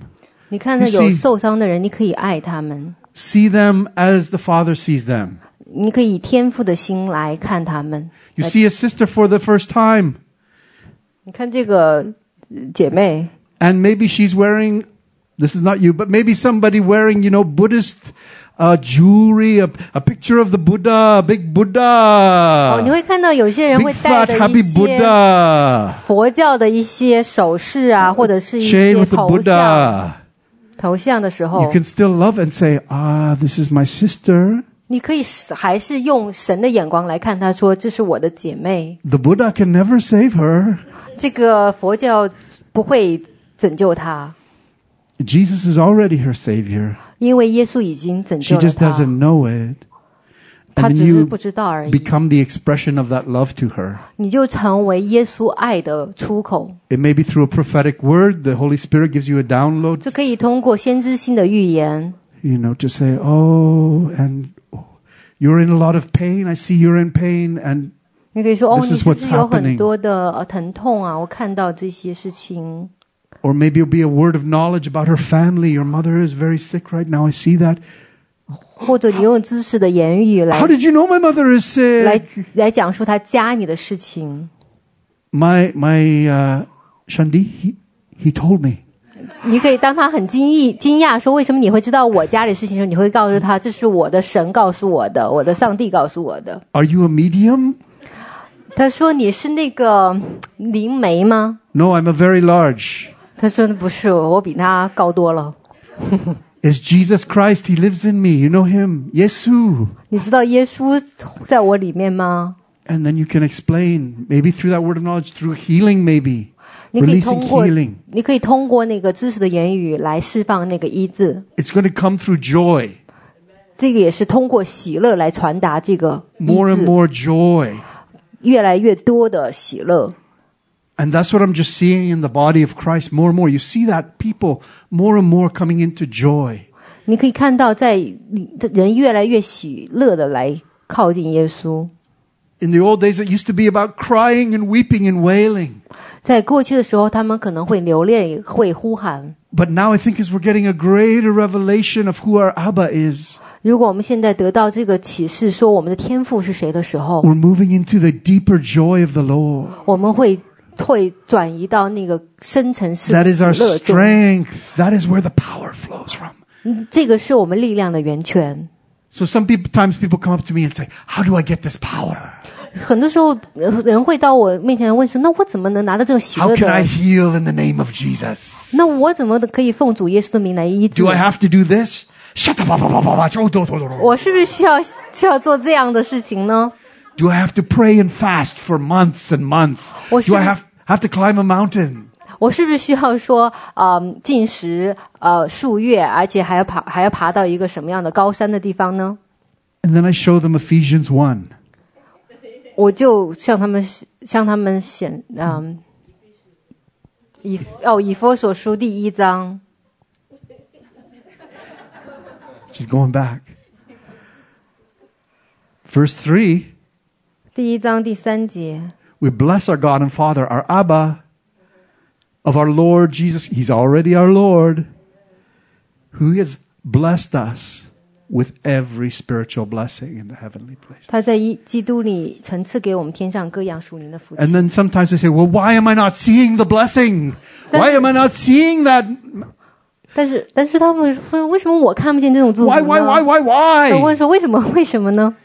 你看到 You 有 see- 受伤的人，你可以爱他们， See them as the Father sees them. 你可以以天父的心来看他们。 You see a sister for the first time 你看这个呃姐妹， and maybe she's wearing, this is not you, but maybe somebody wearing, you know, Buddhist uh, jewelry, a, a picture of the Buddha, a big 哦，你 Buddha, 会看到有些人 big 会戴 fat 的一 happy 些 Buddha, 佛教的一些首饰啊，或者是一 chain 些 with the 头像 Buddha. 头像的时 You 候， can still love and say, ah, this is my sister. 你可以还是用神的眼光来看她，说这是我的姐妹。 The Buddha can never save her. 这个佛教不会拯救她， Jesus is already her savior. 因为耶稣已经拯 She 救了 just 她， doesn't know it. 她 And 只 then 是 you 不知道而已。 become the expression of that love to her. 你就成为耶稣爱的出口。 It may be through a prophetic word. The Holy Spirit gives you a download, 这可以通过先知性的预言， you know, to say, oh, and oh, you're in a lot of pain. I see you're in pain. And 你可以说：“哦， This 你 is 是不 what's 是有 happening. 很多的呃疼痛啊？我看到这些事情。 or maybe it'll be a word of knowledge about her family. Your mother is very sick right now. I see that. 或者你用知识的言语来 How did you know my mother is sick? 来来讲述她家里的事情。My my uh, Shangdi, he he told me. 你可以当他很惊异惊讶说为什么你会知道我家里事情的时候，你会告诉他这是我的神告诉我的，我的上帝告诉我的。Are you a medium? 他说你是那个灵媒吗？No, I'm a very large. 他说不是，我比他高多了。 Is [laughs] Jesus Christ. He lives in me. You know him. Yesu. 你知道耶稣在我里面吗？ And then you can explain, maybe through that word of knowledge, through healing, maybe. 你可以 Releasing 通过 healing. 你可以通过那个知识的言语来释放那个医治， It's going to come through joy. 这个也是通过喜乐来传达这个医 More and 治， more joy. 越来越多的喜乐。 And that's what I'm just seeing in the body of Christ more and more. You see that people more and more coming into joy. 你可以看到，在你人越来越喜乐的来靠近耶稣。 In the old days, it used to be about crying and weeping and wailing. 在过去的时候，他们可能会流泪，会呼喊。 But now I think as we're getting a greater revelation of who our Abba is, 如果我们现在得到这个启示，说我们的天赋是谁的时候， we're moving into the deeper joy of the Lord. 我们会 会转移到那个深层次 That 的 is 喜 our 乐中。 strength. That is where the power flows from. 嗯这个是我们力量的源泉。 So some people, times people come up to me and say, how do I get this power? 很多时候，呃人会到我面前问说：“那我怎么能拿到这种喜 How 乐 can I 的？ heal in the name of Jesus? 那我怎么可以奉主耶稣的名来医治 Do？I have to do this? Shut up. Do 我是不是需要需要做这样的事情呢？ I have to pray and fast for months and months? 我 Do I 是- have, have to climb a mountain? 我是不是需要说，呃，进食呃数月，而且还要爬还要爬到一个什么样的高山的地方呢？ And then I show them Ephesians 1. 我就向他们向他们显，嗯，以哦以佛所书第一章， She's going back. Verse 3 第一章第三节， We bless our God and Father, our Abba, of our Lord Jesus. He's already our Lord, who has blessed us with every spiritual blessing in the heavenly place. 他在一基督里曾赐给我们天上各样属灵的福 And 气。 then sometimes they say, well, why am I not seeing the blessing? Why am I not seeing that? 但是，但是他们说，为什么我看不见这种祝福 Why, 呢？ why, why, why, 他问 why? 说为什么？为什么呢？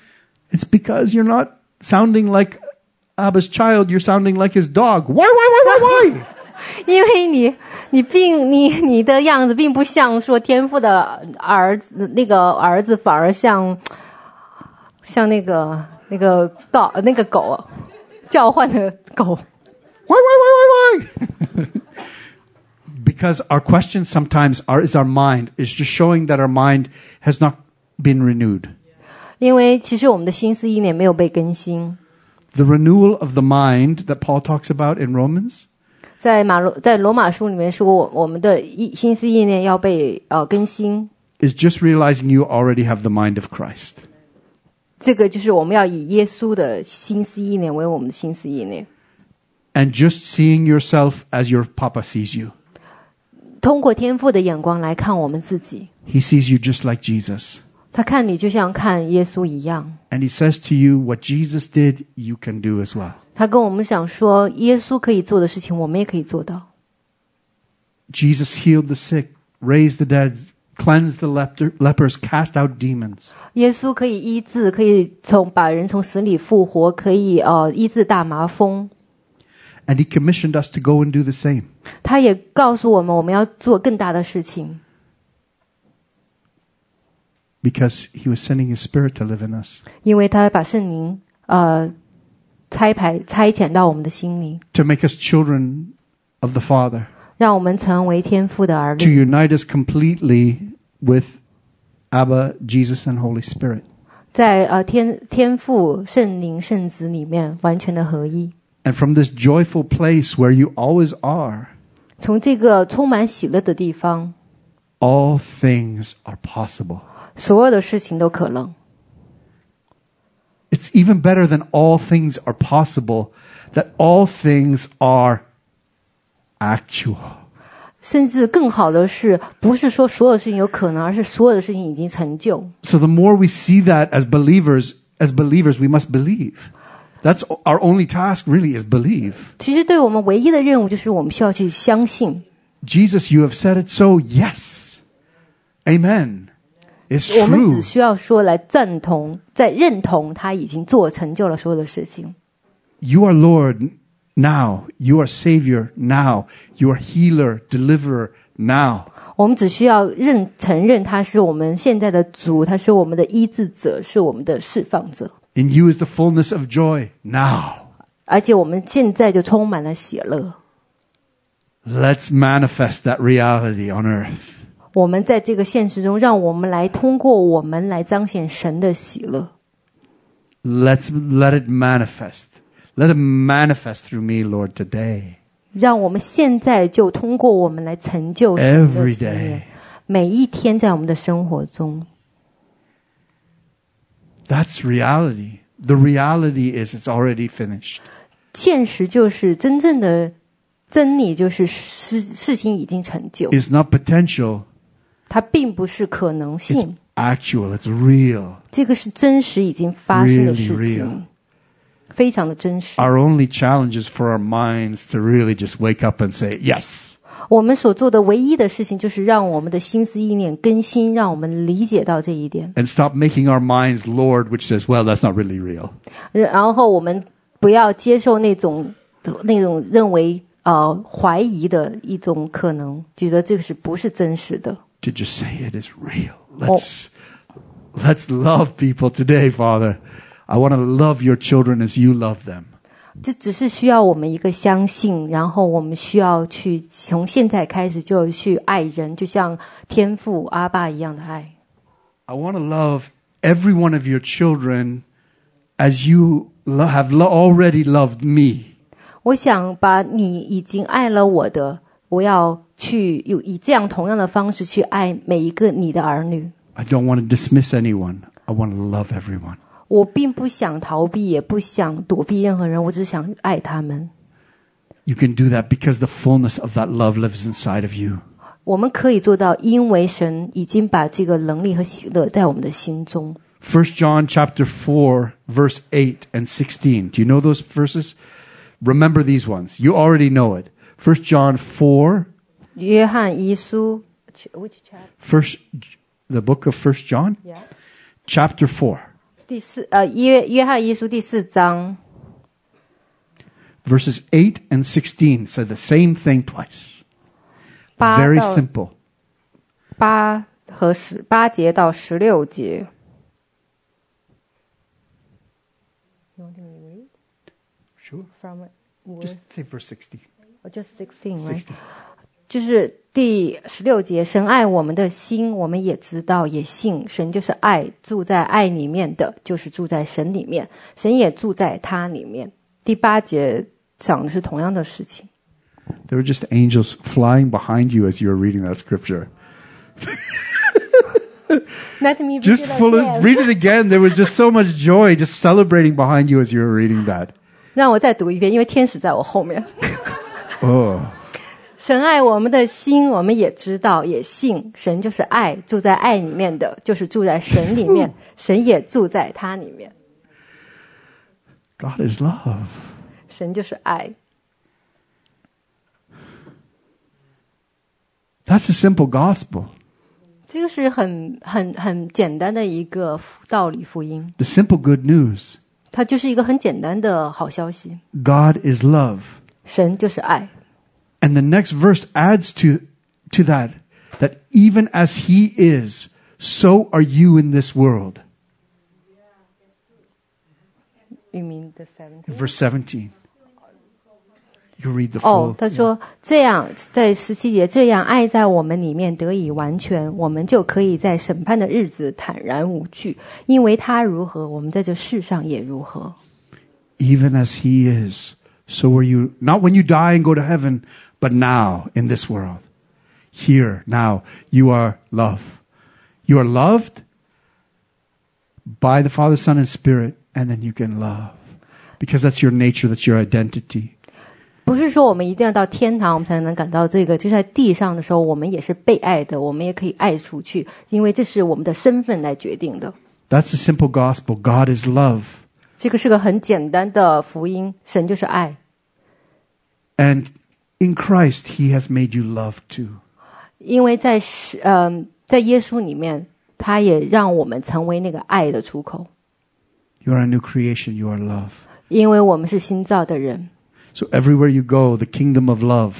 It's because you're not sounding like Abba's child. You're sounding like his dog. Why, why, why, why, why? [laughs] 因为你，你并你你的样子并不像说天父的儿子，那个儿子反而像像那个那个道那个狗叫唤的狗。 Why, why, why, why, why? [laughs] because our questions sometimes are is our mind is just showing that our mind has not been renewed. 因为其实我们的心思意念没有被更新， The renewal of the mind that Paul talks about in Romans 在马罗在罗马书里面说，我我们的意心思意念要被呃更新， is just realizing you already have the mind of Christ. 这个就是我们要以耶稣的心思意念为我们的心思意念， And just seeing yourself as your papa sees you. 通过天父的眼光来看我们自己， He sees you just like Jesus. 他看你就像看耶稣一样。 And he says to you, what Jesus did, you can do as well. 他跟我们想说，耶稣可以做的事情，我们也可以做到。 Jesus healed the sick, raised the dead, cleansed the leper, lepers, cast out demons. 耶稣可以医治，可以从把人从死里复活，可以呃医治大麻风。 And he commissioned us to go and do the same. 他也告诉我们，我们要做更大的事情， because he was sending his spirit to live in us 因为他把圣灵呃差派差遣到我们的心里， to make us children of the father 让我们成为天父的儿 to 女， unite us completely with abba jesus and holy spirit 在呃天天父、圣灵、圣子里面完全的合一。 and from this joyful place where you always are 从这个充满喜乐的地方， all things are possible 所有的事情都可能。 it's even better than all things are possible that all things are actual 甚至更好的是，不是说所有事情有可能，而是所有的事情已经成就。 So the more we see that as believers, as believers, we must believe. That's our only task really is believe. 其实对我们唯一的任务就是我们需要去相信。 Jesus, you have said it so. Yes. Amen. It's 我们 true. 只需要说来赞同，在认同他已经做成就了所有的事情。 You are Lord now. You are Savior now. You are healer, deliverer now. 我们只需要认承认他是我们现在的主，他是我们的医治者，是我们的释放者， In you is the fullness of joy now. 而且我们现在就充满了喜乐。 Let's manifest that reality on earth. 我们在这个现实中，让我们来通过我们来彰显神的喜乐。 Let's let it manifest. Let it manifest through me, Lord, today. 让我们现在就通过我们来成就神的 Every 喜乐 day.，每一天在我们的生活中。 That's reality. The reality is it's already finished. 现实就是真正的真理，就是事事情已经成就， It's not potential. 它并不是可能 It's 性，actual. It's real. 这个是真实已经发生的 Really 事 real 情，非常的真实。Our only challenge is for our minds to really just wake up and say, yes. 我们所做的唯一的事情，就是让我们的心思意念更新，让我们理解到这一点，And stop making our minds Lord, which says, well, that's not really real. 然后我们不要接受那种那种认为呃怀疑的一种可能，觉得这个是不是真实的。To just say it is real. Let's, let's love people today, Father. I want to love your children as you love them. 这只是需要我们一个相信，然后我们需要去从现在开始就去爱人，就像天父阿爸一样的爱。 I want to love every one of your children as you lo- have lo- already loved me. 我想把你已经爱了我的，我要 去有以这样同样的方式去爱每一个你的儿女。 I don't want to dismiss anyone. I want to love everyone. 我并不想逃避，也不想躲避任何人，我只想爱他们。 You can do that because the fullness of that love lives inside of you. 我们可以做到，因为神已经把这个能力和喜乐在我们的心中。 1 John chapter 4 verse 8 and 16. Do you know those verses? Remember these ones. You already know it. 1 John 4 约翰一书，which chapter？ first the book of 1 John Yeah. chapter 4第四呃约约翰一书第四章 verses 8 and 16 said the same thing twice. 八 Very 到 simple. 八和十八节到十六节。You want me to read Sure. from Just say verse 16. or just sixteen, right? 16. 就是第十六节，神爱我们的心，我们也知道，也信，神就是爱，住在爱里面的，就是住在神里面，神也住在他里面。第八节讲的是同样的事情。There were just angels flying behind you as you were reading that scripture. Let me read Just it full of, read it again. There was just so much joy just celebrating behind you as you were reading that. 让我再读一遍，因为天使在我后面。Oh. 神爱我们的心，我们也知道，也信，神就是爱，住在爱里面的，就是住在神里面，神也住在他里面，God is love. 神就是爱。That's a simple gospel. 这个是很很很简单的一个福道理福音，The simple good news. 它就是一个很简单的好消息。God is love. 神就是爱，And the next verse adds to, to that, that even as he is, so are you in this world. You mean the seventeen？ Verse 17. You read the 哦 full.，他说这样，在十七节这样爱在我们里面得以完全，我们就可以在审判的日子坦然无惧，因为他如何，我们在这世上也如何。 even as he is, so are you. Not when you die and go to heaven, but now in this world. Here, now, you are love. You are loved by the Father, Son, and Spirit, and then you can love. Because that's your nature, that's your identity. 不是说我们一定要到天堂，我们才能感到这个。就在地上的时候，我们也是被爱的，我们也可以爱出去，因为这是我们的身份来决定的。 That's the simple gospel. God is love. 这个是个很简单的福音，神就是爱， And in Christ, He has made you love too. 因为在是嗯、在耶稣里面，他也让我们成为那个爱的出口， You are a new creation. You are love. 因为我们是新造的人。 So everywhere you go, the kingdom of love,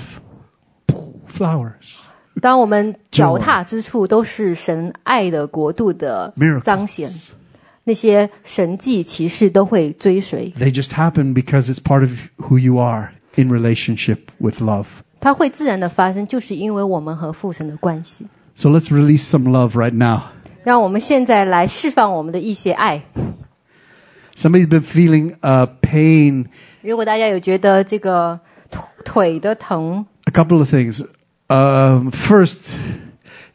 flowers. 当我们脚踏之处都是神爱的国度的 Miracles. 彰显，那些神迹奇事都会追随， They just happen because it's part of who you are in relationship with love. 它会自然的发生，就是因为我们和父神的关系。 So let's release some love right now. 让我们现在来释放我们的一些爱。 Somebody's been feeling uh, pain. 如果大家有觉得这个腿腿的疼， A couple of things. Um, first,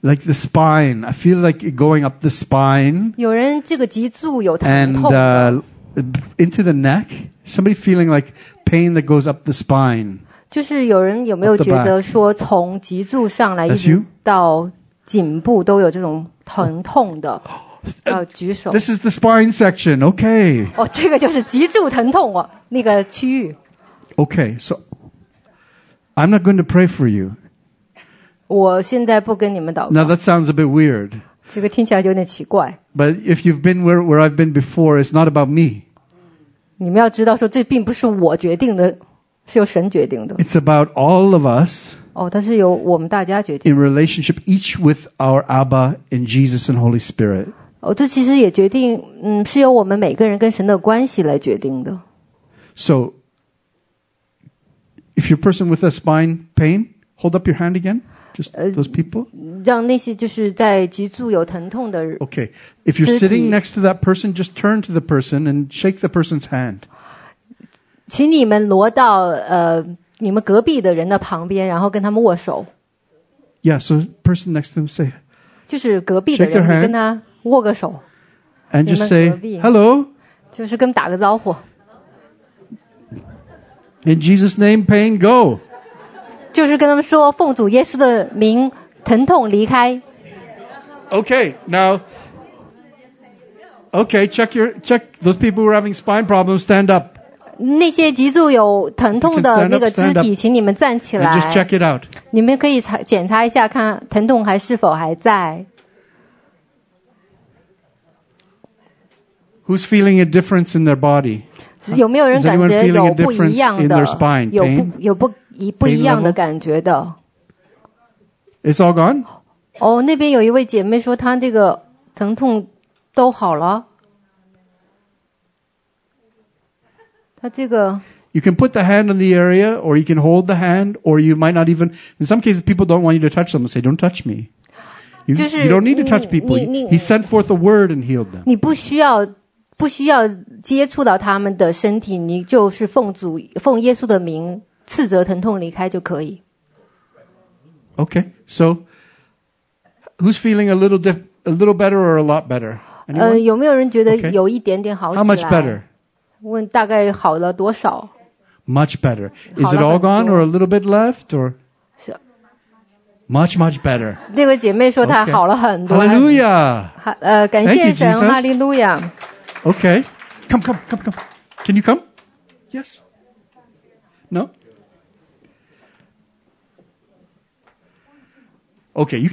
like the spine. I feel like going up the spine 有人这个脊柱有疼 and 痛的 uh, into the neck. Somebody feeling like pain that goes up the spine. 就是有人有没有 Up the 觉得说从脊柱上来一 That's 直 you? 到颈部都有这种疼痛的？要举手。 This is the spine section. Okay. 哦，这个就是脊柱疼痛哦，那个区域。 Okay. So I'm not going to pray for you. 我现在不跟你们祷 Now 告， that sounds a bit weird. 这个听起来就有点奇怪。 But if you've been where, where I've been before, it's not about me. 你们要知道，说这并不是我决定的，是由神决定的。 It's about all of us 哦，它是由我们大家决定。 in relationship, each with our Abba in Jesus and Holy Spirit. 哦，这其实也决定，嗯，是由我们每个人跟神的关系来决定的。 So, if you're a person with a spine pain, hold up your hand again. Just Uh, those people. 让那些就是在脊柱有疼痛的人， Okay. If you're 肢体。 sitting next to that person, just turn to the person and shake the person's hand. 请你们挪到呃你们隔壁的人的旁边，然后跟他们握手， Yeah. So, person next to them say, 就是隔壁的 Shake 人， their 你 hand. 跟他握个手， and 你 just 们 say, 隔壁。 hello. 就是跟打个招呼， In Jesus' name, pain, go. 就是跟他们说奉主耶稣的名，疼痛离开。 Okay, now. Okay, check your check those people who are having spine problems. Stand up 那些脊柱有疼痛 You can 的 stand 那 up, 个肢 stand up. 体，请你们站起 and just 来。 check it out. 你们可以查检查一下，看疼痛还是否还在。 Who's feeling a difference in their body? 有没有人 Is 感 anyone 觉 feeling a 有不 difference 一样 in 的 their spine?？有 Pain? 不有不 一不一样的感觉的？It's all gone. 哦，那边有一位姐妹说她这个疼痛都好了，她这个 You can put the hand on the area, or you can hold the hand, or you might not even. In some cases, people don't want you to touch them say, "Don't touch me." You, 就是 you don't need to touch 你- people. he sent forth a word and healed them. 你不需要不需要接触到他们的身体，你就是奉主奉耶稣的名斥责疼痛离开就可以。 Okay, so who's feeling a little dif- a little better or a lot better? 呃， Anyone? 有没有人觉得 Okay. 有一点点好起 How 来 much better? 问大概好了多少？ Much better. Is 好 it 了 all 很 gone 多。 or a little bit left or 是 much much better? 那位姐妹说她 Okay. 好了很多。 Hallelujah. 哈呃，感 Thank 谢 you, 神， Jesus. 哈利路亚。 Okay. Come, come, come, come. Can you come? Yes. No? Okay,